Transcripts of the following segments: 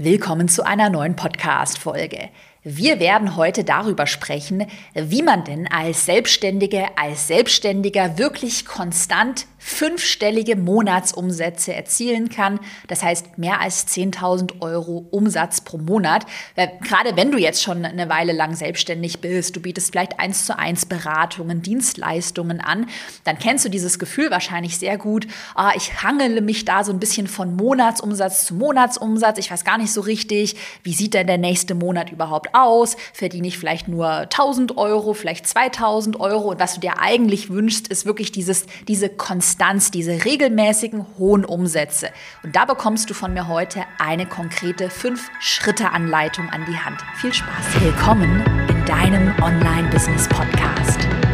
Willkommen zu einer neuen Podcast-Folge. Wir werden heute darüber sprechen, wie man denn als Selbstständige, als Selbstständiger wirklich konstant fünfstellige Monatsumsätze erzielen kann. Das heißt mehr als 10.000 Euro Umsatz pro Monat. Gerade wenn du jetzt schon eine Weile lang selbstständig bist, du bietest vielleicht eins zu eins Beratungen, Dienstleistungen an, dann kennst du dieses Gefühl wahrscheinlich sehr gut. Ah, ich hangele mich da so ein bisschen von Monatsumsatz zu Monatsumsatz. Ich weiß gar nicht so richtig, wie sieht denn der nächste Monat überhaupt aus? Verdiene ich vielleicht nur 1000 Euro, vielleicht 2000 Euro? Und was du dir eigentlich wünschst, ist wirklich dieses, diese Konstanz diese regelmäßigen hohen Umsätze. Und da bekommst du von mir heute eine konkrete 5-Schritte-Anleitung an die Hand. Viel Spaß. Willkommen in deinem Online-Business-Podcast.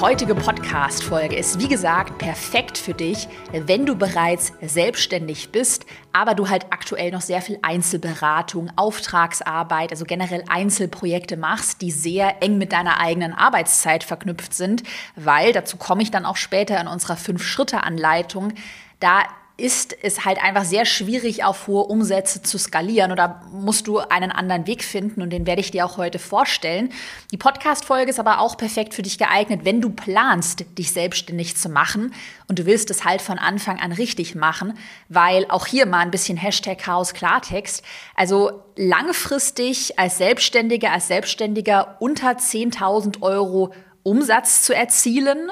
heutige Podcast-Folge ist, wie gesagt, perfekt für dich, wenn du bereits selbstständig bist, aber du halt aktuell noch sehr viel Einzelberatung, Auftragsarbeit, also generell Einzelprojekte machst, die sehr eng mit deiner eigenen Arbeitszeit verknüpft sind, weil, dazu komme ich dann auch später in unserer Fünf-Schritte-Anleitung, da ist es halt einfach sehr schwierig, auf hohe Umsätze zu skalieren oder musst du einen anderen Weg finden und den werde ich dir auch heute vorstellen. Die Podcast-Folge ist aber auch perfekt für dich geeignet, wenn du planst, dich selbstständig zu machen und du willst es halt von Anfang an richtig machen, weil auch hier mal ein bisschen Hashtag Chaos Klartext. Also langfristig als Selbstständiger, als Selbstständiger unter 10.000 Euro Umsatz zu erzielen,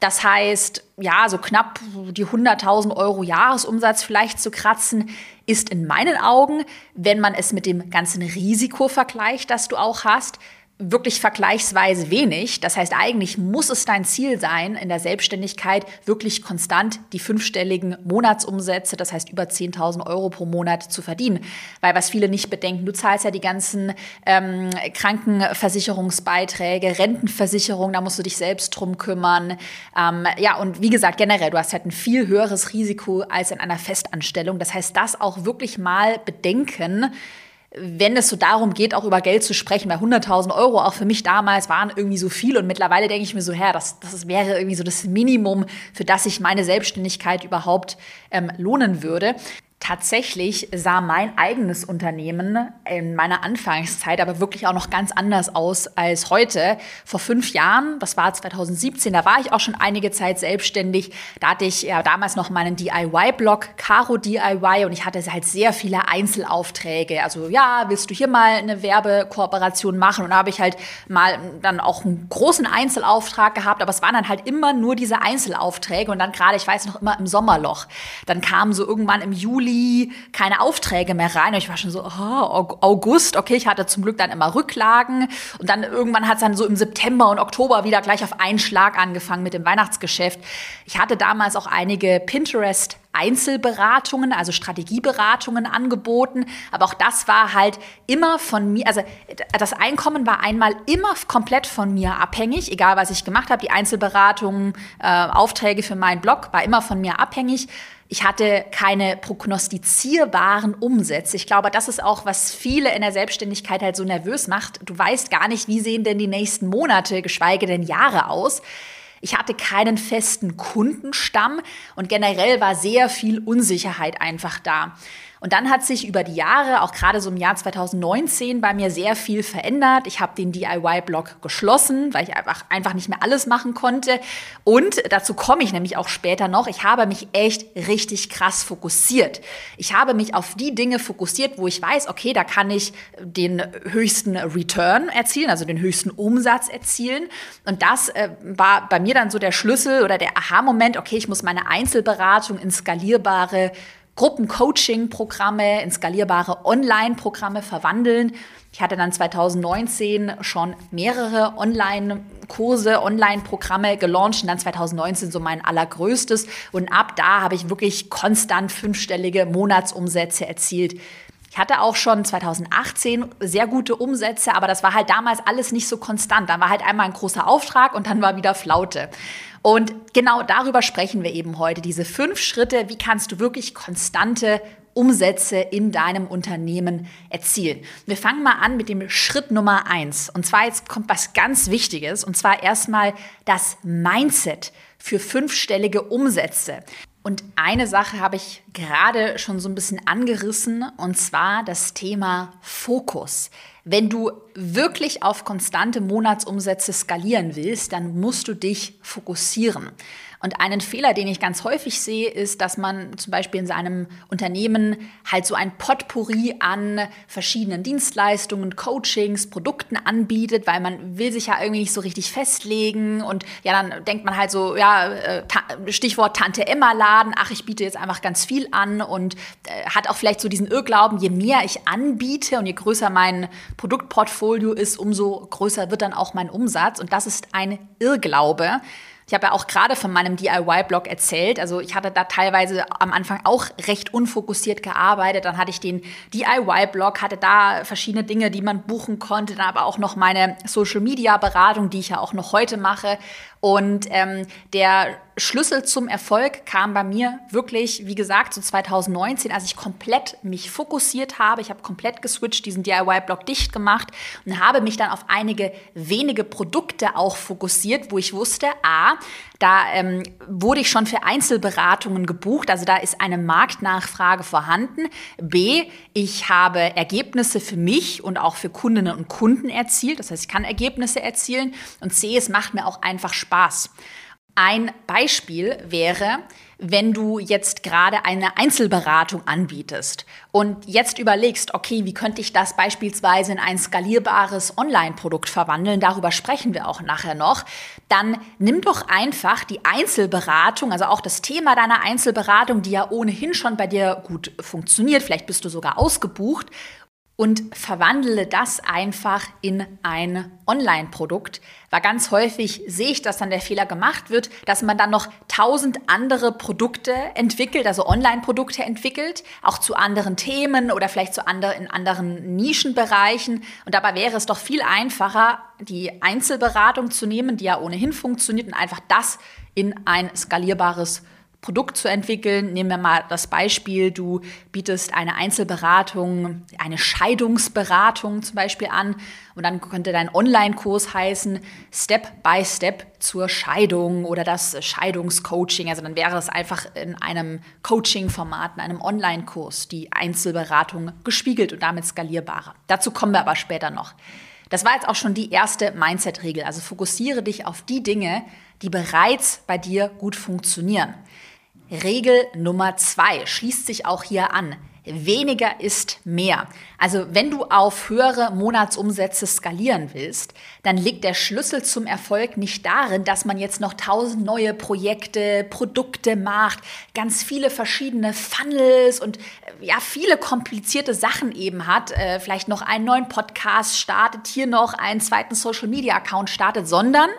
das heißt, ja, so knapp die 100.000 Euro Jahresumsatz vielleicht zu kratzen, ist in meinen Augen, wenn man es mit dem ganzen Risiko vergleicht, das du auch hast, wirklich vergleichsweise wenig. Das heißt, eigentlich muss es dein Ziel sein, in der Selbstständigkeit wirklich konstant die fünfstelligen Monatsumsätze, das heißt über 10.000 Euro pro Monat zu verdienen. Weil was viele nicht bedenken, du zahlst ja die ganzen ähm, Krankenversicherungsbeiträge, Rentenversicherung, da musst du dich selbst drum kümmern. Ähm, ja, und wie gesagt, generell, du hast halt ein viel höheres Risiko als in einer Festanstellung. Das heißt, das auch wirklich mal bedenken, wenn es so darum geht, auch über Geld zu sprechen, weil 100.000 Euro auch für mich damals waren irgendwie so viel und mittlerweile denke ich mir so, Herr, das, das wäre irgendwie so das Minimum, für das sich meine Selbstständigkeit überhaupt ähm, lohnen würde. Tatsächlich sah mein eigenes Unternehmen in meiner Anfangszeit aber wirklich auch noch ganz anders aus als heute. Vor fünf Jahren, das war 2017, da war ich auch schon einige Zeit selbstständig. Da hatte ich ja damals noch meinen DIY-Blog, Caro DIY, und ich hatte halt sehr viele Einzelaufträge. Also ja, willst du hier mal eine Werbekooperation machen? Und da habe ich halt mal dann auch einen großen Einzelauftrag gehabt, aber es waren dann halt immer nur diese Einzelaufträge und dann gerade, ich weiß noch immer im Sommerloch. Dann kam so irgendwann im Juli Juli keine Aufträge mehr rein. Und ich war schon so, oh, August, okay, ich hatte zum Glück dann immer Rücklagen. Und dann irgendwann hat es dann so im September und Oktober wieder gleich auf einen Schlag angefangen mit dem Weihnachtsgeschäft. Ich hatte damals auch einige Pinterest Einzelberatungen, also Strategieberatungen angeboten. Aber auch das war halt immer von mir, also das Einkommen war einmal immer komplett von mir abhängig, egal was ich gemacht habe. Die Einzelberatungen, äh, Aufträge für meinen Blog war immer von mir abhängig. Ich hatte keine prognostizierbaren Umsätze. Ich glaube, das ist auch, was viele in der Selbstständigkeit halt so nervös macht. Du weißt gar nicht, wie sehen denn die nächsten Monate, geschweige denn Jahre aus. Ich hatte keinen festen Kundenstamm und generell war sehr viel Unsicherheit einfach da. Und dann hat sich über die Jahre, auch gerade so im Jahr 2019, bei mir sehr viel verändert. Ich habe den DIY-Blog geschlossen, weil ich einfach, einfach nicht mehr alles machen konnte. Und dazu komme ich nämlich auch später noch. Ich habe mich echt richtig krass fokussiert. Ich habe mich auf die Dinge fokussiert, wo ich weiß, okay, da kann ich den höchsten Return erzielen, also den höchsten Umsatz erzielen. Und das äh, war bei mir dann so der Schlüssel oder der Aha-Moment, okay, ich muss meine Einzelberatung in skalierbare Gruppencoaching-Programme in skalierbare Online-Programme verwandeln. Ich hatte dann 2019 schon mehrere Online-Kurse, Online-Programme gelauncht und dann 2019 so mein allergrößtes. Und ab da habe ich wirklich konstant fünfstellige Monatsumsätze erzielt. Ich hatte auch schon 2018 sehr gute Umsätze, aber das war halt damals alles nicht so konstant. Dann war halt einmal ein großer Auftrag und dann war wieder Flaute. Und genau darüber sprechen wir eben heute. Diese fünf Schritte, wie kannst du wirklich konstante Umsätze in deinem Unternehmen erzielen. Wir fangen mal an mit dem Schritt Nummer eins. Und zwar jetzt kommt was ganz Wichtiges. Und zwar erstmal das Mindset für fünfstellige Umsätze. Und eine Sache habe ich gerade schon so ein bisschen angerissen, und zwar das Thema Fokus. Wenn du wirklich auf konstante Monatsumsätze skalieren willst, dann musst du dich fokussieren. Und einen Fehler, den ich ganz häufig sehe, ist, dass man zum Beispiel in seinem Unternehmen halt so ein Potpourri an verschiedenen Dienstleistungen, Coachings, Produkten anbietet, weil man will sich ja irgendwie nicht so richtig festlegen. Und ja, dann denkt man halt so, ja, äh, Stichwort Tante Emma Laden, ach, ich biete jetzt einfach ganz viel an und äh, hat auch vielleicht so diesen Irrglauben, je mehr ich anbiete und je größer mein Produktportfolio ist, umso größer wird dann auch mein Umsatz. Und das ist ein Irrglaube. Ich habe ja auch gerade von meinem DIY-Blog erzählt. Also ich hatte da teilweise am Anfang auch recht unfokussiert gearbeitet. Dann hatte ich den DIY-Blog, hatte da verschiedene Dinge, die man buchen konnte. Dann aber auch noch meine Social-Media-Beratung, die ich ja auch noch heute mache. Und ähm, der Schlüssel zum Erfolg kam bei mir wirklich, wie gesagt, so 2019, als ich komplett mich fokussiert habe. Ich habe komplett geswitcht, diesen DIY-Blog dicht gemacht und habe mich dann auf einige wenige Produkte auch fokussiert, wo ich wusste, a, da ähm, wurde ich schon für Einzelberatungen gebucht, also da ist eine Marktnachfrage vorhanden. B, ich habe Ergebnisse für mich und auch für Kundinnen und Kunden erzielt, das heißt, ich kann Ergebnisse erzielen. Und C, es macht mir auch einfach Spaß. Ein Beispiel wäre, wenn du jetzt gerade eine Einzelberatung anbietest und jetzt überlegst, okay, wie könnte ich das beispielsweise in ein skalierbares Online-Produkt verwandeln, darüber sprechen wir auch nachher noch, dann nimm doch einfach die Einzelberatung, also auch das Thema deiner Einzelberatung, die ja ohnehin schon bei dir gut funktioniert, vielleicht bist du sogar ausgebucht und verwandle das einfach in ein Online-Produkt. Weil ganz häufig sehe ich, dass dann der Fehler gemacht wird, dass man dann noch tausend andere Produkte entwickelt, also Online-Produkte entwickelt, auch zu anderen Themen oder vielleicht zu andre, in anderen Nischenbereichen. Und dabei wäre es doch viel einfacher, die Einzelberatung zu nehmen, die ja ohnehin funktioniert und einfach das in ein skalierbares Produkt Produkt zu entwickeln. Nehmen wir mal das Beispiel, du bietest eine Einzelberatung, eine Scheidungsberatung zum Beispiel an und dann könnte dein Online-Kurs heißen Step by Step zur Scheidung oder das Scheidungscoaching. Also dann wäre es einfach in einem Coaching-Format, in einem Online-Kurs die Einzelberatung gespiegelt und damit skalierbarer. Dazu kommen wir aber später noch. Das war jetzt auch schon die erste Mindset-Regel. Also fokussiere dich auf die Dinge, die bereits bei dir gut funktionieren. Regel Nummer zwei schließt sich auch hier an. Weniger ist mehr. Also wenn du auf höhere Monatsumsätze skalieren willst, dann liegt der Schlüssel zum Erfolg nicht darin, dass man jetzt noch tausend neue Projekte, Produkte macht, ganz viele verschiedene Funnels und ja, viele komplizierte Sachen eben hat, äh, vielleicht noch einen neuen Podcast startet, hier noch einen zweiten Social Media Account startet, sondern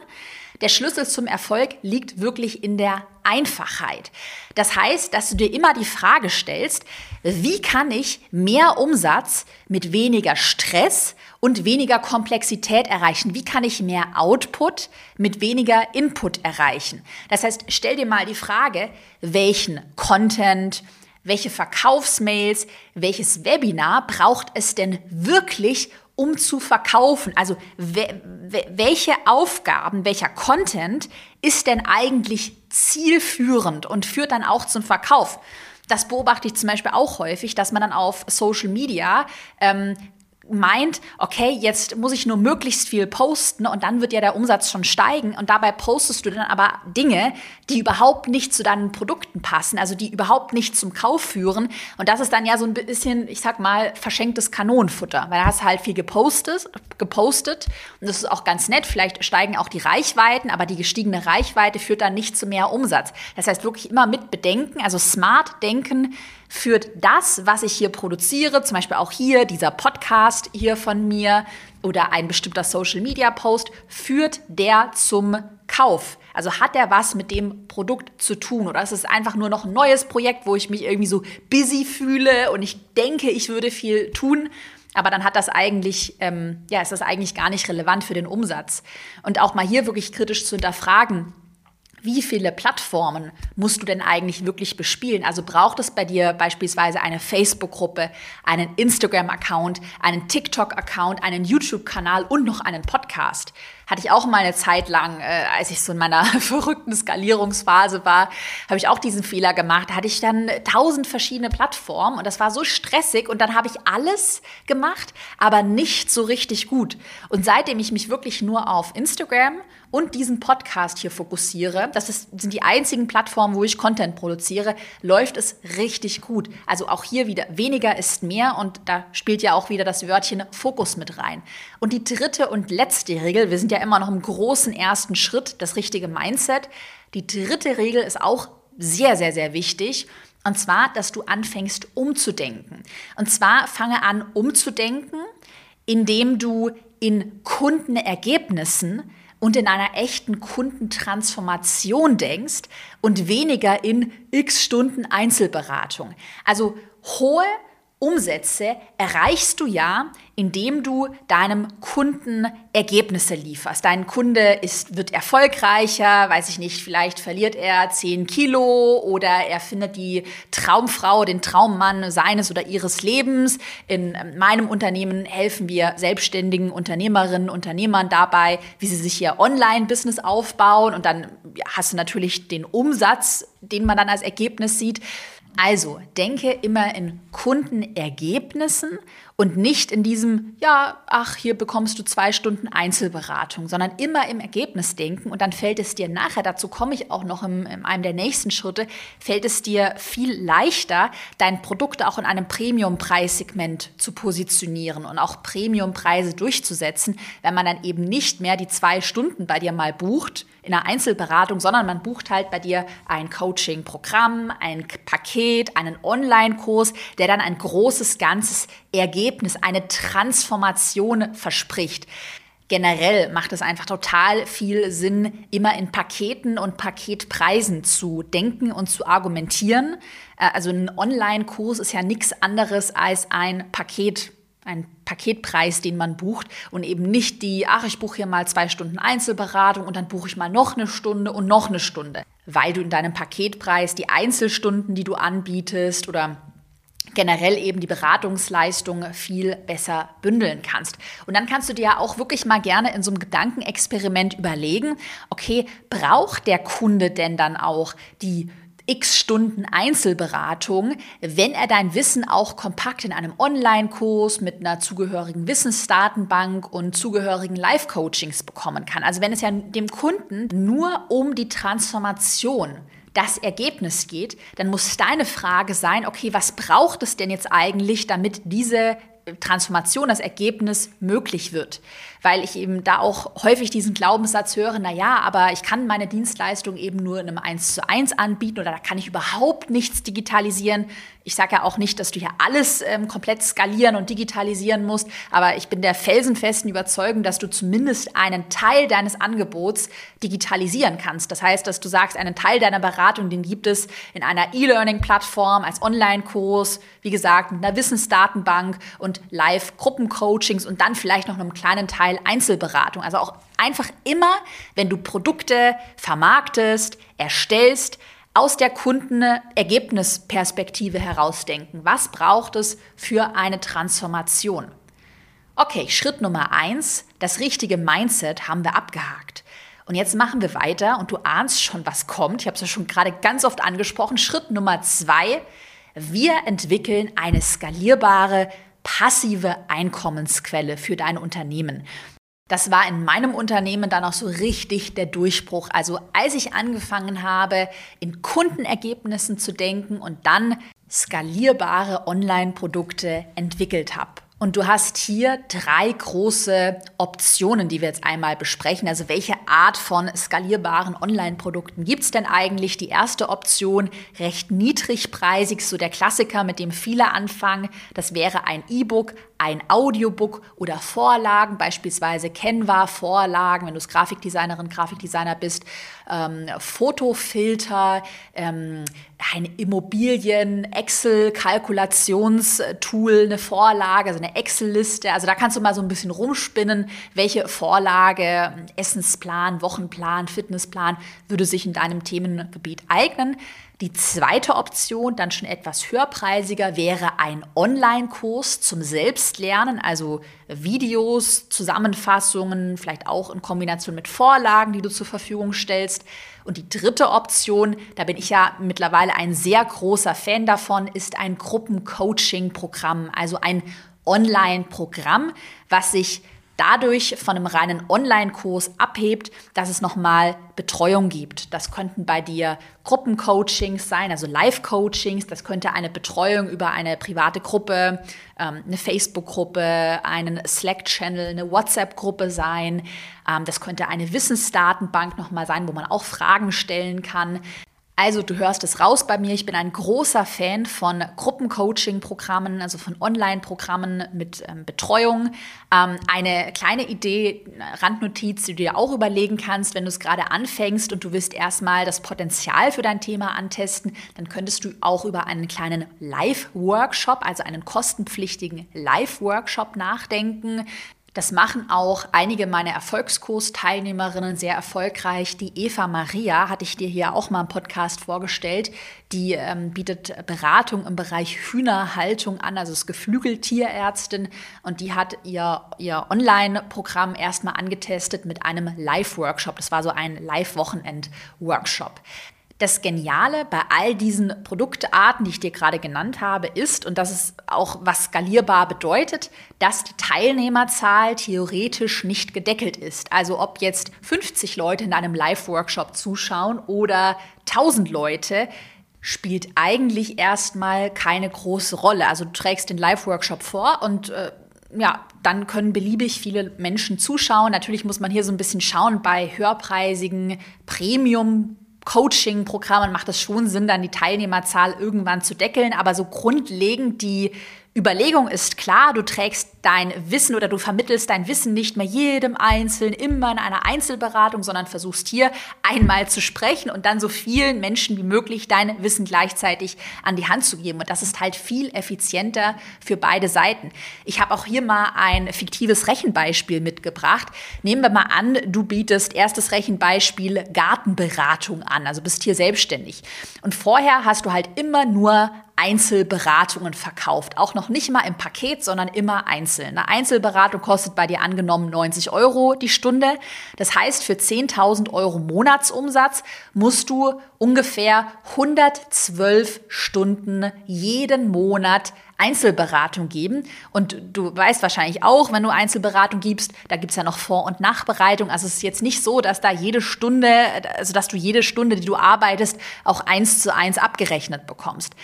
der Schlüssel zum Erfolg liegt wirklich in der Einfachheit. Das heißt, dass du dir immer die Frage stellst, wie kann ich mehr Umsatz mit weniger Stress und weniger Komplexität erreichen? Wie kann ich mehr Output mit weniger Input erreichen? Das heißt, stell dir mal die Frage, welchen Content, welche Verkaufsmails, welches Webinar braucht es denn wirklich, um zu verkaufen? Also welche Aufgaben, welcher Content ist denn eigentlich zielführend und führt dann auch zum Verkauf? Das beobachte ich zum Beispiel auch häufig, dass man dann auf Social Media ähm, meint, okay, jetzt muss ich nur möglichst viel posten und dann wird ja der Umsatz schon steigen und dabei postest du dann aber Dinge, die überhaupt nicht zu deinen Produkten passen, also die überhaupt nicht zum Kauf führen und das ist dann ja so ein bisschen, ich sag mal, verschenktes Kanonenfutter, weil da hast du halt viel gepostet, gepostet und das ist auch ganz nett, vielleicht steigen auch die Reichweiten, aber die gestiegene Reichweite führt dann nicht zu mehr Umsatz. Das heißt wirklich immer mit bedenken, also smart denken, führt das, was ich hier produziere, zum Beispiel auch hier dieser Podcast hier von mir oder ein bestimmter Social Media Post, führt der zum Kauf? Also hat der was mit dem Produkt zu tun oder ist es einfach nur noch ein neues Projekt, wo ich mich irgendwie so busy fühle und ich denke, ich würde viel tun? Aber dann hat das eigentlich, ähm, ja, ist das eigentlich gar nicht relevant für den Umsatz. Und auch mal hier wirklich kritisch zu hinterfragen, wie viele Plattformen musst du denn eigentlich wirklich bespielen? Also braucht es bei dir beispielsweise eine Facebook-Gruppe, einen Instagram-Account, einen TikTok-Account, einen YouTube-Kanal und noch einen Podcast? Hatte ich auch mal eine Zeit lang, äh, als ich so in meiner verrückten Skalierungsphase war, habe ich auch diesen Fehler gemacht. Da hatte ich dann tausend verschiedene Plattformen und das war so stressig und dann habe ich alles gemacht, aber nicht so richtig gut. Und seitdem ich mich wirklich nur auf Instagram und diesen Podcast hier fokussiere, das ist, sind die einzigen Plattformen, wo ich Content produziere, läuft es richtig gut. Also auch hier wieder, weniger ist mehr und da spielt ja auch wieder das Wörtchen Fokus mit rein. Und die dritte und letzte Regel, wir sind ja immer noch im großen ersten Schritt, das richtige Mindset. Die dritte Regel ist auch sehr, sehr, sehr wichtig. Und zwar, dass du anfängst umzudenken. Und zwar fange an umzudenken, indem du in Kundenergebnissen und in einer echten Kundentransformation denkst und weniger in x Stunden Einzelberatung. Also hohe Umsätze erreichst du ja, indem du deinem Kunden Ergebnisse lieferst. Dein Kunde ist, wird erfolgreicher, weiß ich nicht, vielleicht verliert er 10 Kilo oder er findet die Traumfrau, den Traummann seines oder ihres Lebens. In meinem Unternehmen helfen wir selbstständigen Unternehmerinnen, Unternehmern dabei, wie sie sich ihr Online-Business aufbauen und dann hast du natürlich den Umsatz, den man dann als Ergebnis sieht. Also denke immer in Kundenergebnissen und nicht in diesem, ja, ach, hier bekommst du zwei Stunden Einzelberatung, sondern immer im Ergebnis denken. Und dann fällt es dir nachher, dazu komme ich auch noch in, in einem der nächsten Schritte, fällt es dir viel leichter, dein Produkt auch in einem Premium-Preissegment zu positionieren und auch Premium-Preise durchzusetzen, wenn man dann eben nicht mehr die zwei Stunden bei dir mal bucht in einer Einzelberatung, sondern man bucht halt bei dir ein Coaching-Programm, ein Paket, einen Online-Kurs, der dann ein großes ganzes Ergebnis, eine Transformation verspricht. Generell macht es einfach total viel Sinn, immer in Paketen und Paketpreisen zu denken und zu argumentieren. Äh, also ein Online-Kurs ist ja nichts anderes als ein Paket ein Paketpreis, den man bucht und eben nicht die, ach, ich buche hier mal zwei Stunden Einzelberatung und dann buche ich mal noch eine Stunde und noch eine Stunde, weil du in deinem Paketpreis die Einzelstunden, die du anbietest oder generell eben die Beratungsleistung viel besser bündeln kannst. Und dann kannst du dir ja auch wirklich mal gerne in so einem Gedankenexperiment überlegen, okay, braucht der Kunde denn dann auch die x Stunden Einzelberatung, wenn er dein Wissen auch kompakt in einem Online-Kurs mit einer zugehörigen Wissensdatenbank und zugehörigen Live-Coachings bekommen kann. Also wenn es ja dem Kunden nur um die Transformation das Ergebnis geht, dann muss deine Frage sein, okay, was braucht es denn jetzt eigentlich, damit diese Transformation, das Ergebnis möglich wird. Weil ich eben da auch häufig diesen Glaubenssatz höre, na ja, aber ich kann meine Dienstleistung eben nur in einem 1 zu 1 anbieten oder da kann ich überhaupt nichts digitalisieren. Ich sage ja auch nicht, dass du hier alles ähm, komplett skalieren und digitalisieren musst, aber ich bin der felsenfesten Überzeugung, dass du zumindest einen Teil deines Angebots digitalisieren kannst. Das heißt, dass du sagst, einen Teil deiner Beratung, den gibt es in einer E-Learning-Plattform als Online-Kurs, wie gesagt, mit einer Wissensdatenbank und Live-Gruppencoachings und dann vielleicht noch einem kleinen Teil Einzelberatung. Also auch einfach immer, wenn du Produkte vermarktest, erstellst, aus der Kundenergebnisperspektive herausdenken. Was braucht es für eine Transformation? Okay, Schritt Nummer eins, das richtige Mindset haben wir abgehakt. Und jetzt machen wir weiter und du ahnst schon, was kommt. Ich habe es ja schon gerade ganz oft angesprochen. Schritt Nummer zwei, wir entwickeln eine skalierbare, passive Einkommensquelle für dein Unternehmen. Das war in meinem Unternehmen dann auch so richtig der Durchbruch. Also als ich angefangen habe, in Kundenergebnissen zu denken und dann skalierbare Online-Produkte entwickelt habe. Und du hast hier drei große Optionen, die wir jetzt einmal besprechen. Also welche Art von skalierbaren Online-Produkten gibt es denn eigentlich? Die erste Option, recht niedrigpreisig, so der Klassiker, mit dem viele anfangen. Das wäre ein E-Book, ein Audiobook oder Vorlagen, beispielsweise Canva-Vorlagen, wenn du Grafikdesignerin, Grafikdesigner bist, ähm, Fotofilter, ähm, ein Immobilien-Excel-Kalkulationstool, eine Vorlage, also eine Excel-Liste. Also da kannst du mal so ein bisschen rumspinnen, welche Vorlage, Essensplan, Wochenplan, Fitnessplan würde sich in deinem Themengebiet eignen. Die zweite Option, dann schon etwas höherpreisiger, wäre ein Online-Kurs zum Selbstlernen, also Videos, Zusammenfassungen, vielleicht auch in Kombination mit Vorlagen, die du zur Verfügung stellst. Und die dritte Option, da bin ich ja mittlerweile ein sehr großer Fan davon, ist ein Gruppencoaching-Programm, also ein Online-Programm, was sich dadurch von einem reinen Online-Kurs abhebt, dass es nochmal Betreuung gibt. Das könnten bei dir Gruppencoachings sein, also Live-Coachings. Das könnte eine Betreuung über eine private Gruppe, ähm, eine Facebook-Gruppe, einen Slack-Channel, eine WhatsApp-Gruppe sein. Ähm, das könnte eine Wissensdatenbank nochmal sein, wo man auch Fragen stellen kann. Also du hörst es raus bei mir. Ich bin ein großer Fan von Gruppencoaching-Programmen, also von Online-Programmen mit ähm, Betreuung. Ähm, eine kleine Idee, Randnotiz, die du dir auch überlegen kannst, wenn du es gerade anfängst und du willst erstmal das Potenzial für dein Thema antesten, dann könntest du auch über einen kleinen Live-Workshop, also einen kostenpflichtigen Live-Workshop nachdenken. Das machen auch einige meiner Erfolgskursteilnehmerinnen sehr erfolgreich. Die Eva Maria hatte ich dir hier auch mal im Podcast vorgestellt. Die ähm, bietet Beratung im Bereich Hühnerhaltung an, also ist Geflügeltierärztin und die hat ihr, ihr Online-Programm erstmal angetestet mit einem Live-Workshop. Das war so ein Live-Wochenend-Workshop. Das Geniale bei all diesen Produktarten, die ich dir gerade genannt habe, ist, und das ist auch, was skalierbar bedeutet, dass die Teilnehmerzahl theoretisch nicht gedeckelt ist. Also ob jetzt 50 Leute in einem Live-Workshop zuschauen oder 1000 Leute, spielt eigentlich erstmal keine große Rolle. Also du trägst den Live-Workshop vor und äh, ja, dann können beliebig viele Menschen zuschauen. Natürlich muss man hier so ein bisschen schauen bei höherpreisigen Premium Coaching-Programmen macht es schon Sinn, dann die Teilnehmerzahl irgendwann zu deckeln. Aber so grundlegend die Überlegung ist klar, du trägst dein Wissen oder du vermittelst dein Wissen nicht mehr jedem Einzelnen immer in einer Einzelberatung, sondern versuchst hier einmal zu sprechen und dann so vielen Menschen wie möglich dein Wissen gleichzeitig an die Hand zu geben. Und das ist halt viel effizienter für beide Seiten. Ich habe auch hier mal ein fiktives Rechenbeispiel mitgebracht. Nehmen wir mal an, du bietest erstes Rechenbeispiel Gartenberatung an, also bist hier selbstständig. Und vorher hast du halt immer nur Einzelberatungen verkauft. Auch noch nicht mal im Paket, sondern immer einzeln. Eine Einzelberatung kostet bei dir angenommen 90 Euro die Stunde. Das heißt, für 10.000 Euro Monatsumsatz musst du ungefähr 112 Stunden jeden Monat Einzelberatung geben. Und du weißt wahrscheinlich auch, wenn du Einzelberatung gibst, da gibt es ja noch Vor- und Nachbereitung. Also es ist jetzt nicht so, dass da jede Stunde, also dass du jede Stunde, die du arbeitest, auch eins zu eins abgerechnet bekommst.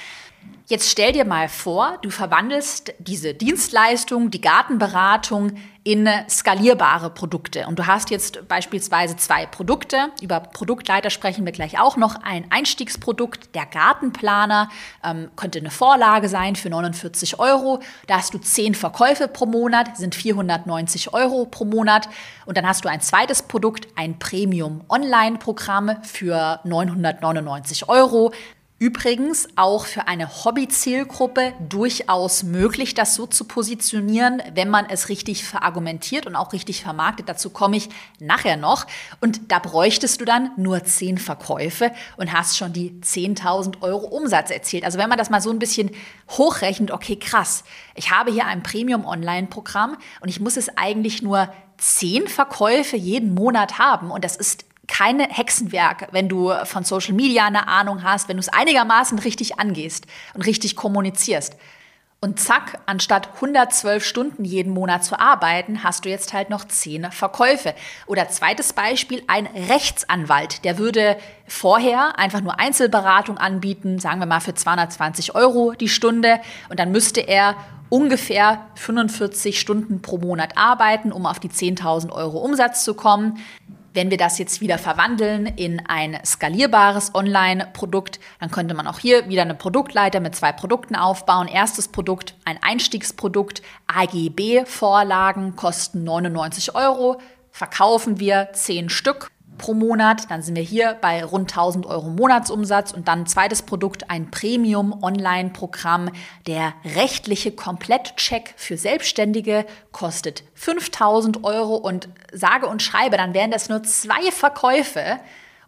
Jetzt stell dir mal vor, du verwandelst diese Dienstleistung, die Gartenberatung in skalierbare Produkte. Und du hast jetzt beispielsweise zwei Produkte. Über Produktleiter sprechen wir gleich auch noch. Ein Einstiegsprodukt, der Gartenplaner, ähm, könnte eine Vorlage sein für 49 Euro. Da hast du zehn Verkäufe pro Monat, sind 490 Euro pro Monat. Und dann hast du ein zweites Produkt, ein Premium-Online-Programm für 999 Euro. Übrigens auch für eine Hobby-Zielgruppe durchaus möglich, das so zu positionieren, wenn man es richtig verargumentiert und auch richtig vermarktet. Dazu komme ich nachher noch. Und da bräuchtest du dann nur zehn Verkäufe und hast schon die 10.000 Euro Umsatz erzielt. Also wenn man das mal so ein bisschen hochrechnet, okay, krass, ich habe hier ein Premium-Online-Programm und ich muss es eigentlich nur zehn Verkäufe jeden Monat haben und das ist keine Hexenwerk, wenn du von Social Media eine Ahnung hast, wenn du es einigermaßen richtig angehst und richtig kommunizierst. Und zack, anstatt 112 Stunden jeden Monat zu arbeiten, hast du jetzt halt noch 10 Verkäufe. Oder zweites Beispiel, ein Rechtsanwalt, der würde vorher einfach nur Einzelberatung anbieten, sagen wir mal für 220 Euro die Stunde. Und dann müsste er ungefähr 45 Stunden pro Monat arbeiten, um auf die 10.000 Euro Umsatz zu kommen. Wenn wir das jetzt wieder verwandeln in ein skalierbares Online-Produkt, dann könnte man auch hier wieder eine Produktleiter mit zwei Produkten aufbauen. Erstes Produkt, ein Einstiegsprodukt, AGB-Vorlagen kosten 99 Euro, verkaufen wir 10 Stück pro Monat. Dann sind wir hier bei rund 1000 Euro Monatsumsatz und dann zweites Produkt, ein Premium-Online-Programm. Der rechtliche Komplettcheck für Selbstständige kostet 5000 Euro und sage und schreibe, dann wären das nur zwei Verkäufe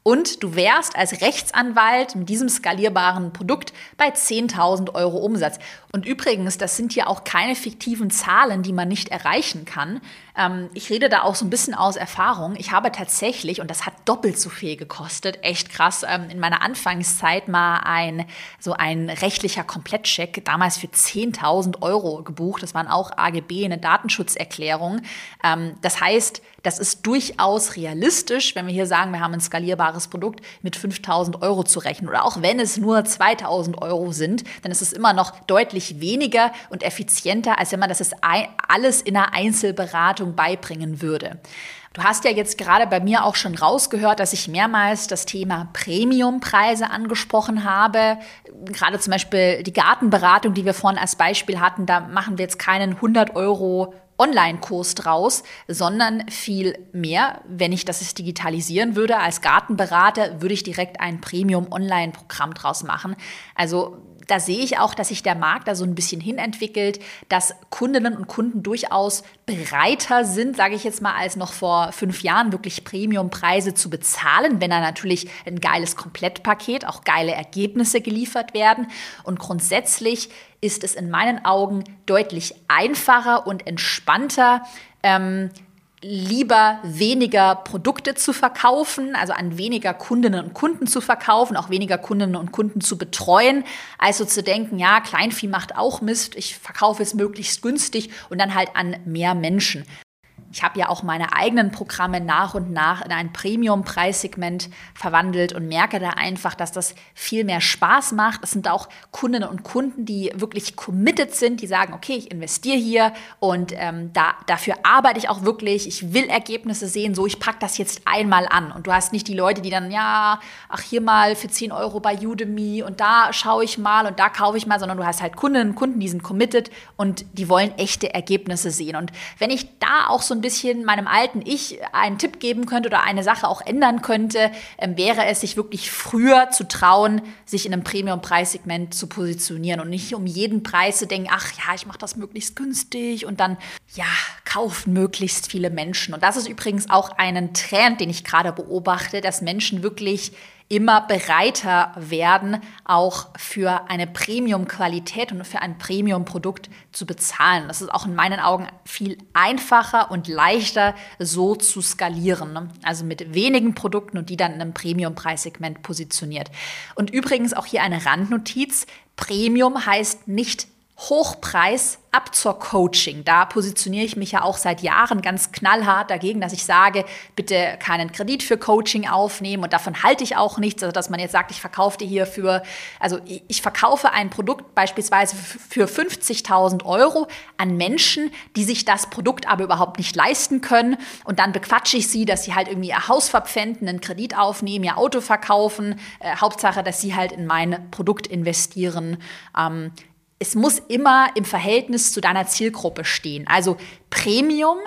und du wärst als Rechtsanwalt mit diesem skalierbaren Produkt bei 10.000 Euro Umsatz. Und übrigens, das sind ja auch keine fiktiven Zahlen, die man nicht erreichen kann. Ähm, ich rede da auch so ein bisschen aus Erfahrung. Ich habe tatsächlich, und das hat doppelt so viel gekostet, echt krass, ähm, in meiner Anfangszeit mal ein, so ein rechtlicher Komplettcheck, damals für 10.000 Euro gebucht. Das waren auch AGB, eine Datenschutzerklärung. Ähm, das heißt, das ist durchaus realistisch, wenn wir hier sagen, wir haben ein skalierbares Produkt mit 5000 Euro zu rechnen. Oder auch wenn es nur 2000 Euro sind, dann ist es immer noch deutlich weniger und effizienter, als wenn man das alles in einer Einzelberatung beibringen würde. Du hast ja jetzt gerade bei mir auch schon rausgehört, dass ich mehrmals das Thema Premiumpreise angesprochen habe. Gerade zum Beispiel die Gartenberatung, die wir vorhin als Beispiel hatten, da machen wir jetzt keinen 100 Euro Online-Kurs draus, sondern viel mehr, wenn ich das digitalisieren würde als Gartenberater, würde ich direkt ein Premium-Online-Programm draus machen. Also da sehe ich auch, dass sich der Markt da so ein bisschen hinentwickelt, dass Kundinnen und Kunden durchaus bereiter sind, sage ich jetzt mal, als noch vor fünf Jahren wirklich Premiumpreise zu bezahlen, wenn da natürlich ein geiles Komplettpaket, auch geile Ergebnisse geliefert werden. Und grundsätzlich ist es in meinen Augen deutlich einfacher und entspannter, ähm, lieber weniger Produkte zu verkaufen, also an weniger Kundinnen und Kunden zu verkaufen, auch weniger Kundinnen und Kunden zu betreuen, als so zu denken, ja, Kleinvieh macht auch Mist, ich verkaufe es möglichst günstig und dann halt an mehr Menschen. Ich habe ja auch meine eigenen Programme nach und nach in ein Premium-Preissegment verwandelt und merke da einfach, dass das viel mehr Spaß macht. Es sind auch Kundinnen und Kunden, die wirklich committed sind, die sagen, okay, ich investiere hier und ähm, da, dafür arbeite ich auch wirklich. Ich will Ergebnisse sehen, so ich packe das jetzt einmal an. Und du hast nicht die Leute, die dann, ja, ach hier mal für 10 Euro bei Udemy und da schaue ich mal und da kaufe ich mal, sondern du hast halt Kundinnen und Kunden, die sind committed und die wollen echte Ergebnisse sehen. Und wenn ich da auch so ein meinem alten Ich einen Tipp geben könnte oder eine Sache auch ändern könnte, ähm, wäre es, sich wirklich früher zu trauen, sich in einem Premium-Preissegment zu positionieren und nicht um jeden Preis zu denken, ach ja, ich mache das möglichst günstig und dann, ja, kaufen möglichst viele Menschen. Und das ist übrigens auch ein Trend, den ich gerade beobachte, dass Menschen wirklich immer bereiter werden, auch für eine Premium-Qualität und für ein Premium-Produkt zu bezahlen. Das ist auch in meinen Augen viel einfacher und leichter so zu skalieren. Ne? Also mit wenigen Produkten und die dann in einem Premium-Preissegment positioniert. Und übrigens auch hier eine Randnotiz. Premium heißt nicht Hochpreis ab zur Coaching. Da positioniere ich mich ja auch seit Jahren ganz knallhart dagegen, dass ich sage, bitte keinen Kredit für Coaching aufnehmen und davon halte ich auch nichts, also dass man jetzt sagt, ich verkaufe dir hier für, also ich verkaufe ein Produkt beispielsweise für 50.000 Euro an Menschen, die sich das Produkt aber überhaupt nicht leisten können und dann bequatsche ich sie, dass sie halt irgendwie ihr Haus verpfänden, einen Kredit aufnehmen, ihr Auto verkaufen, äh, Hauptsache, dass sie halt in mein Produkt investieren. Ähm, es muss immer im Verhältnis zu deiner Zielgruppe stehen. Also Premium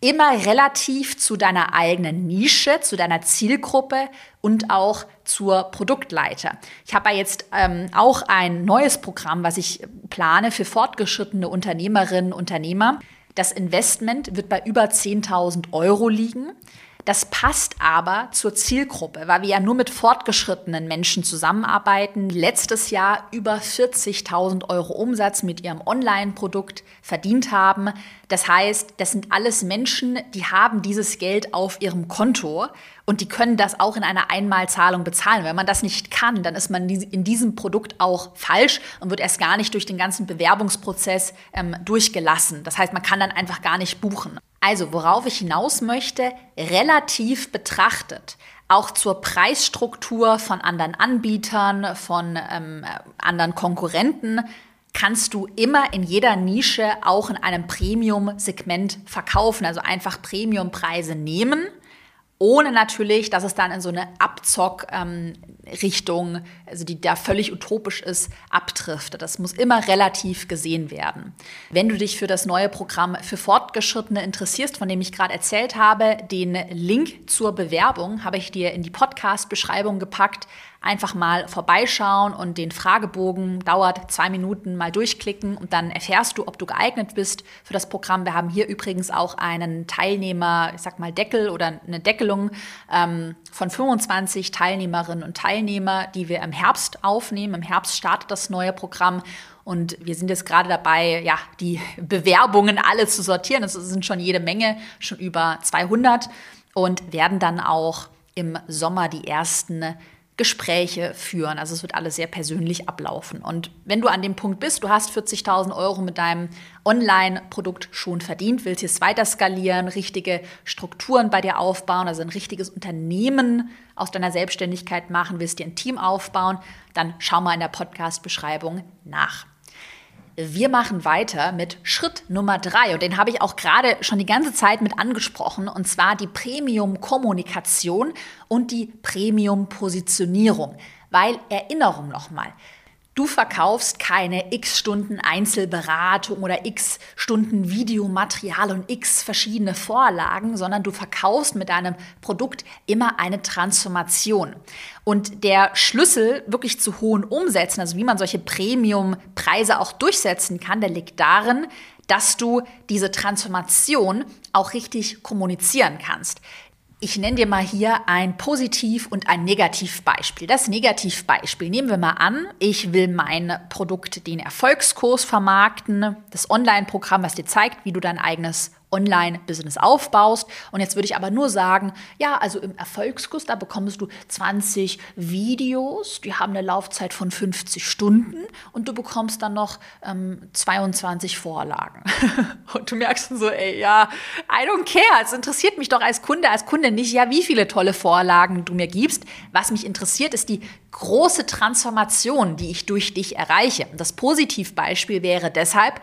immer relativ zu deiner eigenen Nische, zu deiner Zielgruppe und auch zur Produktleiter. Ich habe jetzt ähm, auch ein neues Programm, was ich plane für fortgeschrittene Unternehmerinnen und Unternehmer. Das Investment wird bei über 10.000 Euro liegen. Das passt aber zur Zielgruppe, weil wir ja nur mit fortgeschrittenen Menschen zusammenarbeiten. Letztes Jahr über 40.000 Euro Umsatz mit ihrem Online-Produkt verdient haben. Das heißt, das sind alles Menschen, die haben dieses Geld auf ihrem Konto und die können das auch in einer Einmalzahlung bezahlen. Wenn man das nicht kann, dann ist man in diesem Produkt auch falsch und wird erst gar nicht durch den ganzen Bewerbungsprozess ähm, durchgelassen. Das heißt, man kann dann einfach gar nicht buchen. Also, worauf ich hinaus möchte, relativ betrachtet, auch zur Preisstruktur von anderen Anbietern, von ähm, anderen Konkurrenten, kannst du immer in jeder Nische auch in einem Premium-Segment verkaufen, also einfach Premium-Preise nehmen ohne natürlich, dass es dann in so eine Abzock, ähm, also die da völlig utopisch ist, abtrifft. Das muss immer relativ gesehen werden. Wenn du dich für das neue Programm für Fortgeschrittene interessierst, von dem ich gerade erzählt habe, den Link zur Bewerbung habe ich dir in die Podcast-Beschreibung gepackt einfach mal vorbeischauen und den Fragebogen dauert zwei Minuten mal durchklicken und dann erfährst du, ob du geeignet bist für das Programm. Wir haben hier übrigens auch einen Teilnehmer, ich sag mal Deckel oder eine Deckelung ähm, von 25 Teilnehmerinnen und Teilnehmer, die wir im Herbst aufnehmen. Im Herbst startet das neue Programm. Und wir sind jetzt gerade dabei, ja, die Bewerbungen alle zu sortieren. Das sind schon jede Menge, schon über 200 und werden dann auch im Sommer die ersten Gespräche führen. Also es wird alles sehr persönlich ablaufen. Und wenn du an dem Punkt bist, du hast 40.000 Euro mit deinem Online-Produkt schon verdient, willst es weiter skalieren, richtige Strukturen bei dir aufbauen, also ein richtiges Unternehmen aus deiner Selbstständigkeit machen, willst dir ein Team aufbauen, dann schau mal in der Podcast-Beschreibung nach. Wir machen weiter mit Schritt Nummer drei und den habe ich auch gerade schon die ganze Zeit mit angesprochen und zwar die Premium-Kommunikation und die Premium-Positionierung. Weil Erinnerung nochmal, Du verkaufst keine x Stunden Einzelberatung oder x Stunden Videomaterial und x verschiedene Vorlagen, sondern du verkaufst mit deinem Produkt immer eine Transformation. Und der Schlüssel wirklich zu hohen Umsätzen, also wie man solche Premium-Preise auch durchsetzen kann, der liegt darin, dass du diese Transformation auch richtig kommunizieren kannst. Ich nenne dir mal hier ein Positiv- und ein Negativbeispiel. Das Negativbeispiel nehmen wir mal an, ich will mein Produkt, den Erfolgskurs vermarkten, das Online-Programm, was dir zeigt, wie du dein eigenes Online-Business aufbaust. Und jetzt würde ich aber nur sagen, ja, also im Erfolgskurs, da bekommst du 20 Videos, die haben eine Laufzeit von 50 Stunden und du bekommst dann noch ähm, 22 Vorlagen. und du merkst dann so, ey, ja, I don't care. Es interessiert mich doch als Kunde, als Kunde nicht, ja, wie viele tolle Vorlagen du mir gibst. Was mich interessiert, ist die große Transformation, die ich durch dich erreiche. Das Positivbeispiel wäre deshalb,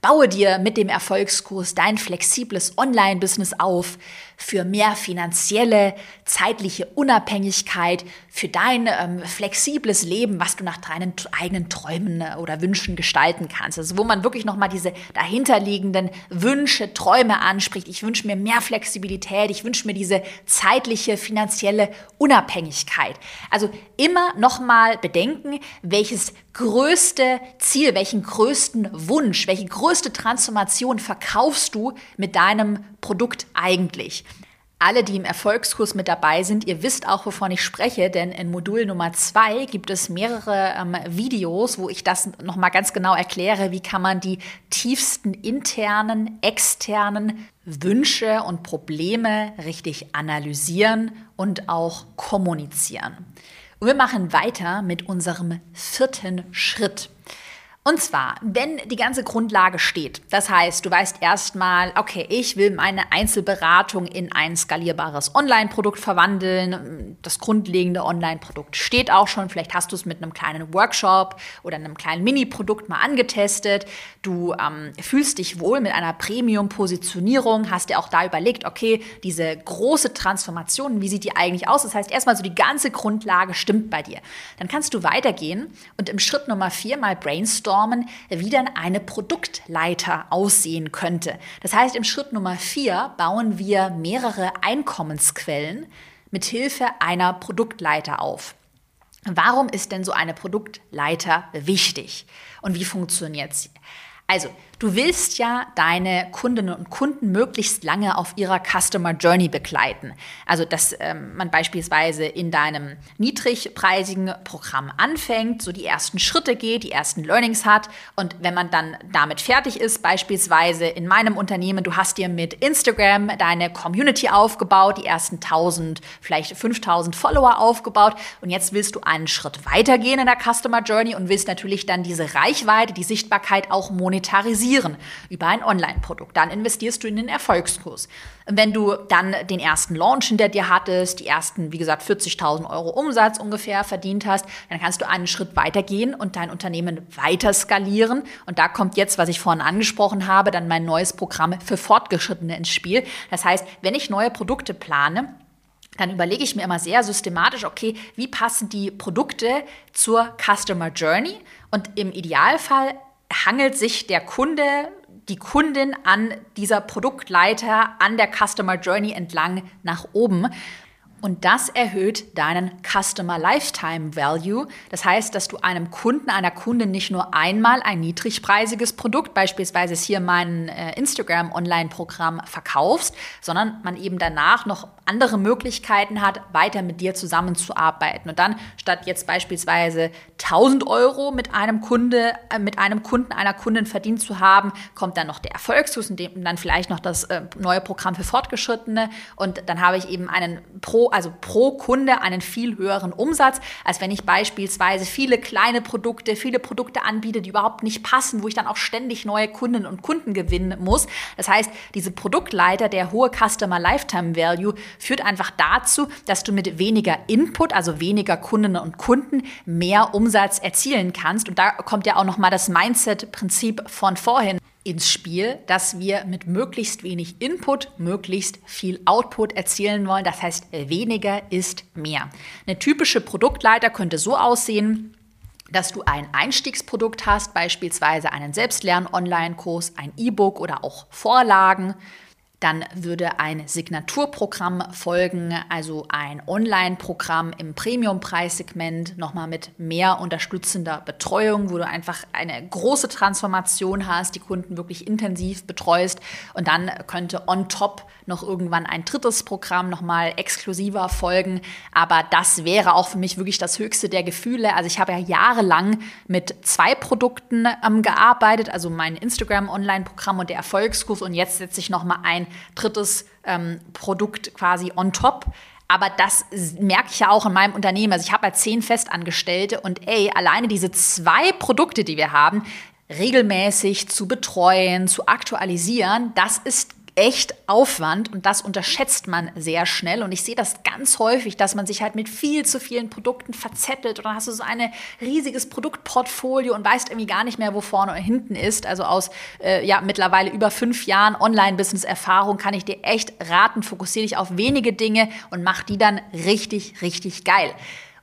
Baue dir mit dem Erfolgskurs dein flexibles Online-Business auf für mehr finanzielle, zeitliche Unabhängigkeit, für dein ähm, flexibles Leben, was du nach deinen eigenen Träumen äh, oder Wünschen gestalten kannst. Also wo man wirklich nochmal diese dahinterliegenden Wünsche, Träume anspricht. Ich wünsche mir mehr Flexibilität, ich wünsche mir diese zeitliche, finanzielle Unabhängigkeit. Also immer nochmal bedenken, welches größte Ziel, welchen größten Wunsch, welche größte Transformation verkaufst du mit deinem Produkt eigentlich? Alle, die im Erfolgskurs mit dabei sind, ihr wisst auch, wovon ich spreche, denn in Modul Nummer zwei gibt es mehrere ähm, Videos, wo ich das nochmal ganz genau erkläre, wie kann man die tiefsten internen, externen Wünsche und Probleme richtig analysieren und auch kommunizieren. Und wir machen weiter mit unserem vierten Schritt. Und zwar, wenn die ganze Grundlage steht, das heißt, du weißt erstmal, okay, ich will meine Einzelberatung in ein skalierbares Online-Produkt verwandeln. Das grundlegende Online-Produkt steht auch schon. Vielleicht hast du es mit einem kleinen Workshop oder einem kleinen Mini-Produkt mal angetestet. Du ähm, fühlst dich wohl mit einer Premium-Positionierung, hast dir auch da überlegt, okay, diese große Transformation, wie sieht die eigentlich aus? Das heißt, erstmal so die ganze Grundlage stimmt bei dir. Dann kannst du weitergehen und im Schritt Nummer vier mal brainstormen brainstormen, wie dann eine Produktleiter aussehen könnte. Das heißt, im Schritt Nummer vier bauen wir mehrere Einkommensquellen mit Hilfe einer Produktleiter auf. Warum ist denn so eine Produktleiter wichtig und wie funktioniert sie? Also, Du willst ja deine Kundinnen und Kunden möglichst lange auf ihrer Customer Journey begleiten. Also, dass ähm, man beispielsweise in deinem niedrigpreisigen Programm anfängt, so die ersten Schritte geht, die ersten Learnings hat und wenn man dann damit fertig ist, beispielsweise in meinem Unternehmen, du hast dir mit Instagram deine Community aufgebaut, die ersten 1000, vielleicht 5000 Follower aufgebaut und jetzt willst du einen Schritt weitergehen in der Customer Journey und willst natürlich dann diese Reichweite, die Sichtbarkeit auch monetarisieren monetarisieren über ein Online-Produkt. Dann investierst du in den Erfolgskurs. Wenn du dann den ersten Launch hinter dir hattest, die ersten, wie gesagt, 40.000 Euro Umsatz ungefähr verdient hast, dann kannst du einen Schritt weitergehen und dein Unternehmen weiter skalieren. Und da kommt jetzt, was ich vorhin angesprochen habe, dann mein neues Programm für Fortgeschrittene ins Spiel. Das heißt, wenn ich neue Produkte plane, dann überlege ich mir immer sehr systematisch, okay, wie passen die Produkte zur Customer Journey? Und im Idealfall hangelt sich der Kunde, die Kundin an dieser Produktleiter, an der Customer Journey entlang nach oben. Und das erhöht deinen Customer Lifetime Value. Das heißt, dass du einem Kunden, einer Kundin nicht nur einmal ein niedrigpreisiges Produkt, beispielsweise hier mein äh, Instagram Online-Programm, verkaufst, sondern man eben danach noch andere Möglichkeiten hat, weiter mit dir zusammenzuarbeiten. Und dann statt jetzt beispielsweise 1000 Euro mit einem Kunde, äh, mit einem Kunden, einer Kundin verdient zu haben, kommt dann noch der Erfolgsfuß und dann vielleicht noch das äh, neue Programm für Fortgeschrittene. Und dann habe ich eben einen pro also pro Kunde einen viel höheren Umsatz, als wenn ich beispielsweise viele kleine Produkte, viele Produkte anbiete, die überhaupt nicht passen, wo ich dann auch ständig neue Kunden und Kunden gewinnen muss. Das heißt, diese Produktleiter, der hohe Customer Lifetime Value, führt einfach dazu, dass du mit weniger Input, also weniger Kundinnen und Kunden, mehr Umsatz erzielen kannst. Und da kommt ja auch nochmal das Mindset-Prinzip von vorhin ins Spiel, dass wir mit möglichst wenig Input möglichst viel Output erzielen wollen. Das heißt, weniger ist mehr. Eine typische Produktleiter könnte so aussehen, dass du ein Einstiegsprodukt hast, beispielsweise einen Selbstlern-Online-Kurs, ein E-Book oder auch Vorlagen. Dann würde ein Signaturprogramm folgen, also ein Online-Programm im Premium-Preissegment, nochmal mit mehr unterstützender Betreuung, wo du einfach eine große Transformation hast, die Kunden wirklich intensiv betreust. Und dann könnte on top noch irgendwann ein drittes Programm nochmal exklusiver folgen. Aber das wäre auch für mich wirklich das höchste der Gefühle. Also ich habe ja jahrelang mit zwei Produkten ähm, gearbeitet, also mein Instagram-Online-Programm und der Erfolgskurs. Und jetzt setze ich nochmal ein drittes ähm, Produkt quasi on top. Aber das merke ich ja auch in meinem Unternehmen. Also ich habe ja zehn Festangestellte und ey, alleine diese zwei Produkte, die wir haben, regelmäßig zu betreuen, zu aktualisieren, das ist echt Aufwand und das unterschätzt man sehr schnell. Und ich sehe das ganz häufig, dass man sich halt mit viel zu vielen Produkten verzettelt und dann hast du so ein riesiges Produktportfolio und weißt irgendwie gar nicht mehr, wo vorne und hinten ist. Also aus äh, ja mittlerweile über fünf Jahren Online-Business-Erfahrung kann ich dir echt raten, fokussiere dich auf wenige Dinge und mach die dann richtig, richtig geil.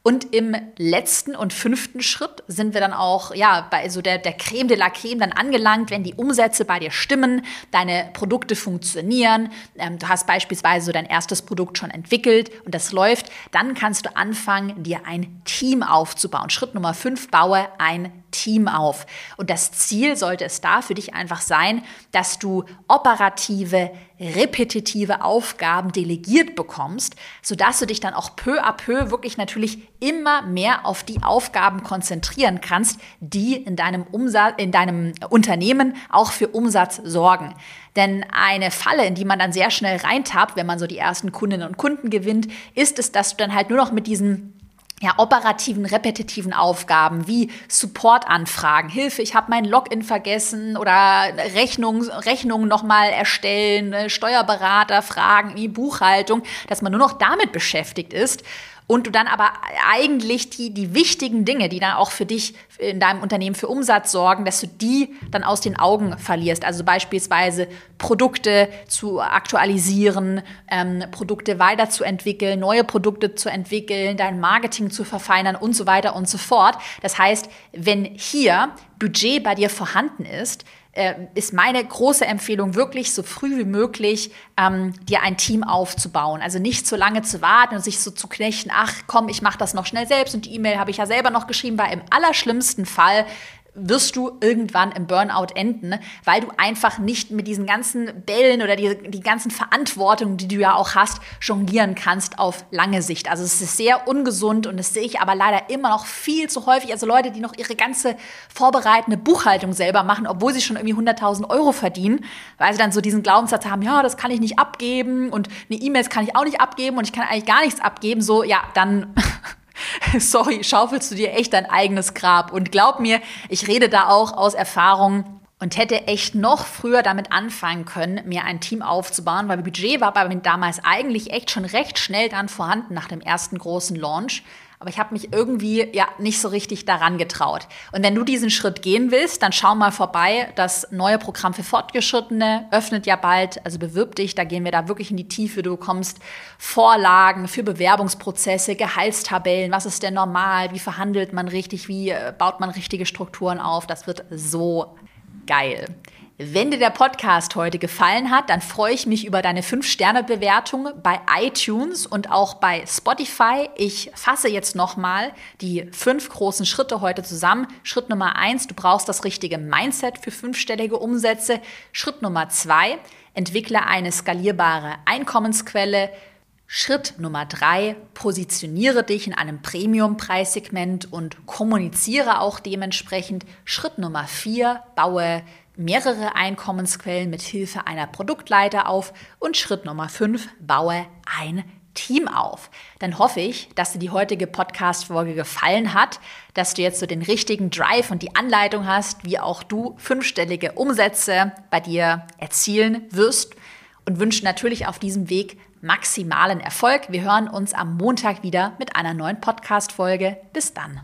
Und im letzten und fünften Schritt sind wir dann auch ja, bei so der, der Creme de la Creme dann angelangt, wenn die Umsätze bei dir stimmen, deine Produkte funktionieren, ähm, du hast beispielsweise so dein erstes Produkt schon entwickelt und das läuft, dann kannst du anfangen, dir ein Team aufzubauen. Schritt Nummer fünf, baue ein Team auf. Und das Ziel sollte es da für dich einfach sein, dass du operative, repetitive Aufgaben delegiert bekommst, sodass du dich dann auch peu à peu wirklich natürlich immer mehr auf die Aufgaben konzentrieren kannst, die in deinem, Umsatz, in deinem Unternehmen auch für Umsatz sorgen. Denn eine Falle, in die man dann sehr schnell reintappt, wenn man so die ersten Kundinnen und Kunden gewinnt, ist es, dass du dann halt nur noch mit diesen ja, operativen, repetitiven Aufgaben wie Supportanfragen, Hilfe, ich habe mein Login vergessen oder Rechnung, Rechnungen nochmal erstellen, Steuerberater fragen, wie Buchhaltung, dass man nur noch damit beschäftigt ist und du dann aber eigentlich die, die wichtigen Dinge, die dann auch für dich in deinem Unternehmen für Umsatz sorgen, dass du die dann aus den Augen verlierst. Also beispielsweise Produkte zu aktualisieren, ähm, Produkte weiterzuentwickeln, neue Produkte zu entwickeln, dein Marketing zu verfeinern und so weiter und so fort. Das heißt, wenn hier Budget bei dir vorhanden ist, äh, ist meine große Empfehlung wirklich so früh wie möglich ähm, dir ein Team aufzubauen. Also nicht so lange zu warten und sich so zu knechten, ach komm, ich mache das noch schnell selbst und die E-Mail habe ich ja selber noch geschrieben, weil im allerschlimmsten Fall wirst du irgendwann im Burnout enden, weil du einfach nicht mit diesen ganzen Bällen oder die, die ganzen Verantwortungen, die du ja auch hast, jonglieren kannst auf lange Sicht. Also es ist sehr ungesund und das sehe ich aber leider immer noch viel zu häufig. Also Leute, die noch ihre ganze vorbereitende Buchhaltung selber machen, obwohl sie schon irgendwie 100.000 Euro verdienen, weil sie dann so diesen Glaubenssatz haben, ja, das kann ich nicht abgeben und eine E-Mails kann ich auch nicht abgeben und ich kann eigentlich gar nichts abgeben. So, ja, dann sorry, schaufelst du dir echt dein eigenes Grab. Und glaub mir, ich rede da auch aus Erfahrung und hätte echt noch früher damit anfangen können, mir ein Team aufzubauen, weil Budget war bei mir damals eigentlich echt schon recht schnell dann vorhanden nach dem ersten großen Launch. Aber ich habe mich irgendwie ja nicht so richtig daran getraut. Und wenn du diesen Schritt gehen willst, dann schau mal vorbei. Das neue Programm für Fortgeschrittene öffnet ja bald, also bewirb dich, da gehen wir da wirklich in die Tiefe. Du bekommst Vorlagen für Bewerbungsprozesse, Gehaltstabellen, was ist denn normal, wie verhandelt man richtig, wie äh, baut man richtige Strukturen auf. Das wird so geil. Wenn dir der Podcast heute gefallen hat, dann freue ich mich über deine 5-Sterne-Bewertung bei iTunes und auch bei Spotify. Ich fasse jetzt nochmal die fünf großen Schritte heute zusammen. Schritt Nummer eins, du brauchst das richtige Mindset für fünfstellige Umsätze. Schritt Nummer zwei, entwickle eine skalierbare Einkommensquelle. Schritt Nummer drei, positioniere dich in einem Premium-Preissegment und kommuniziere auch dementsprechend. Schritt Nummer vier, baue mehrere Einkommensquellen mit Hilfe einer Produktleiter auf und Schritt Nummer 5, baue ein Team auf. Dann hoffe ich, dass dir die heutige Podcast-Folge gefallen hat, dass du jetzt so den richtigen Drive und die Anleitung hast, wie auch du fünfstellige Umsätze bei dir erzielen wirst und wünsche natürlich auf diesem Weg maximalen Erfolg. Wir hören uns am Montag wieder mit einer neuen Podcast-Folge. Bis dann.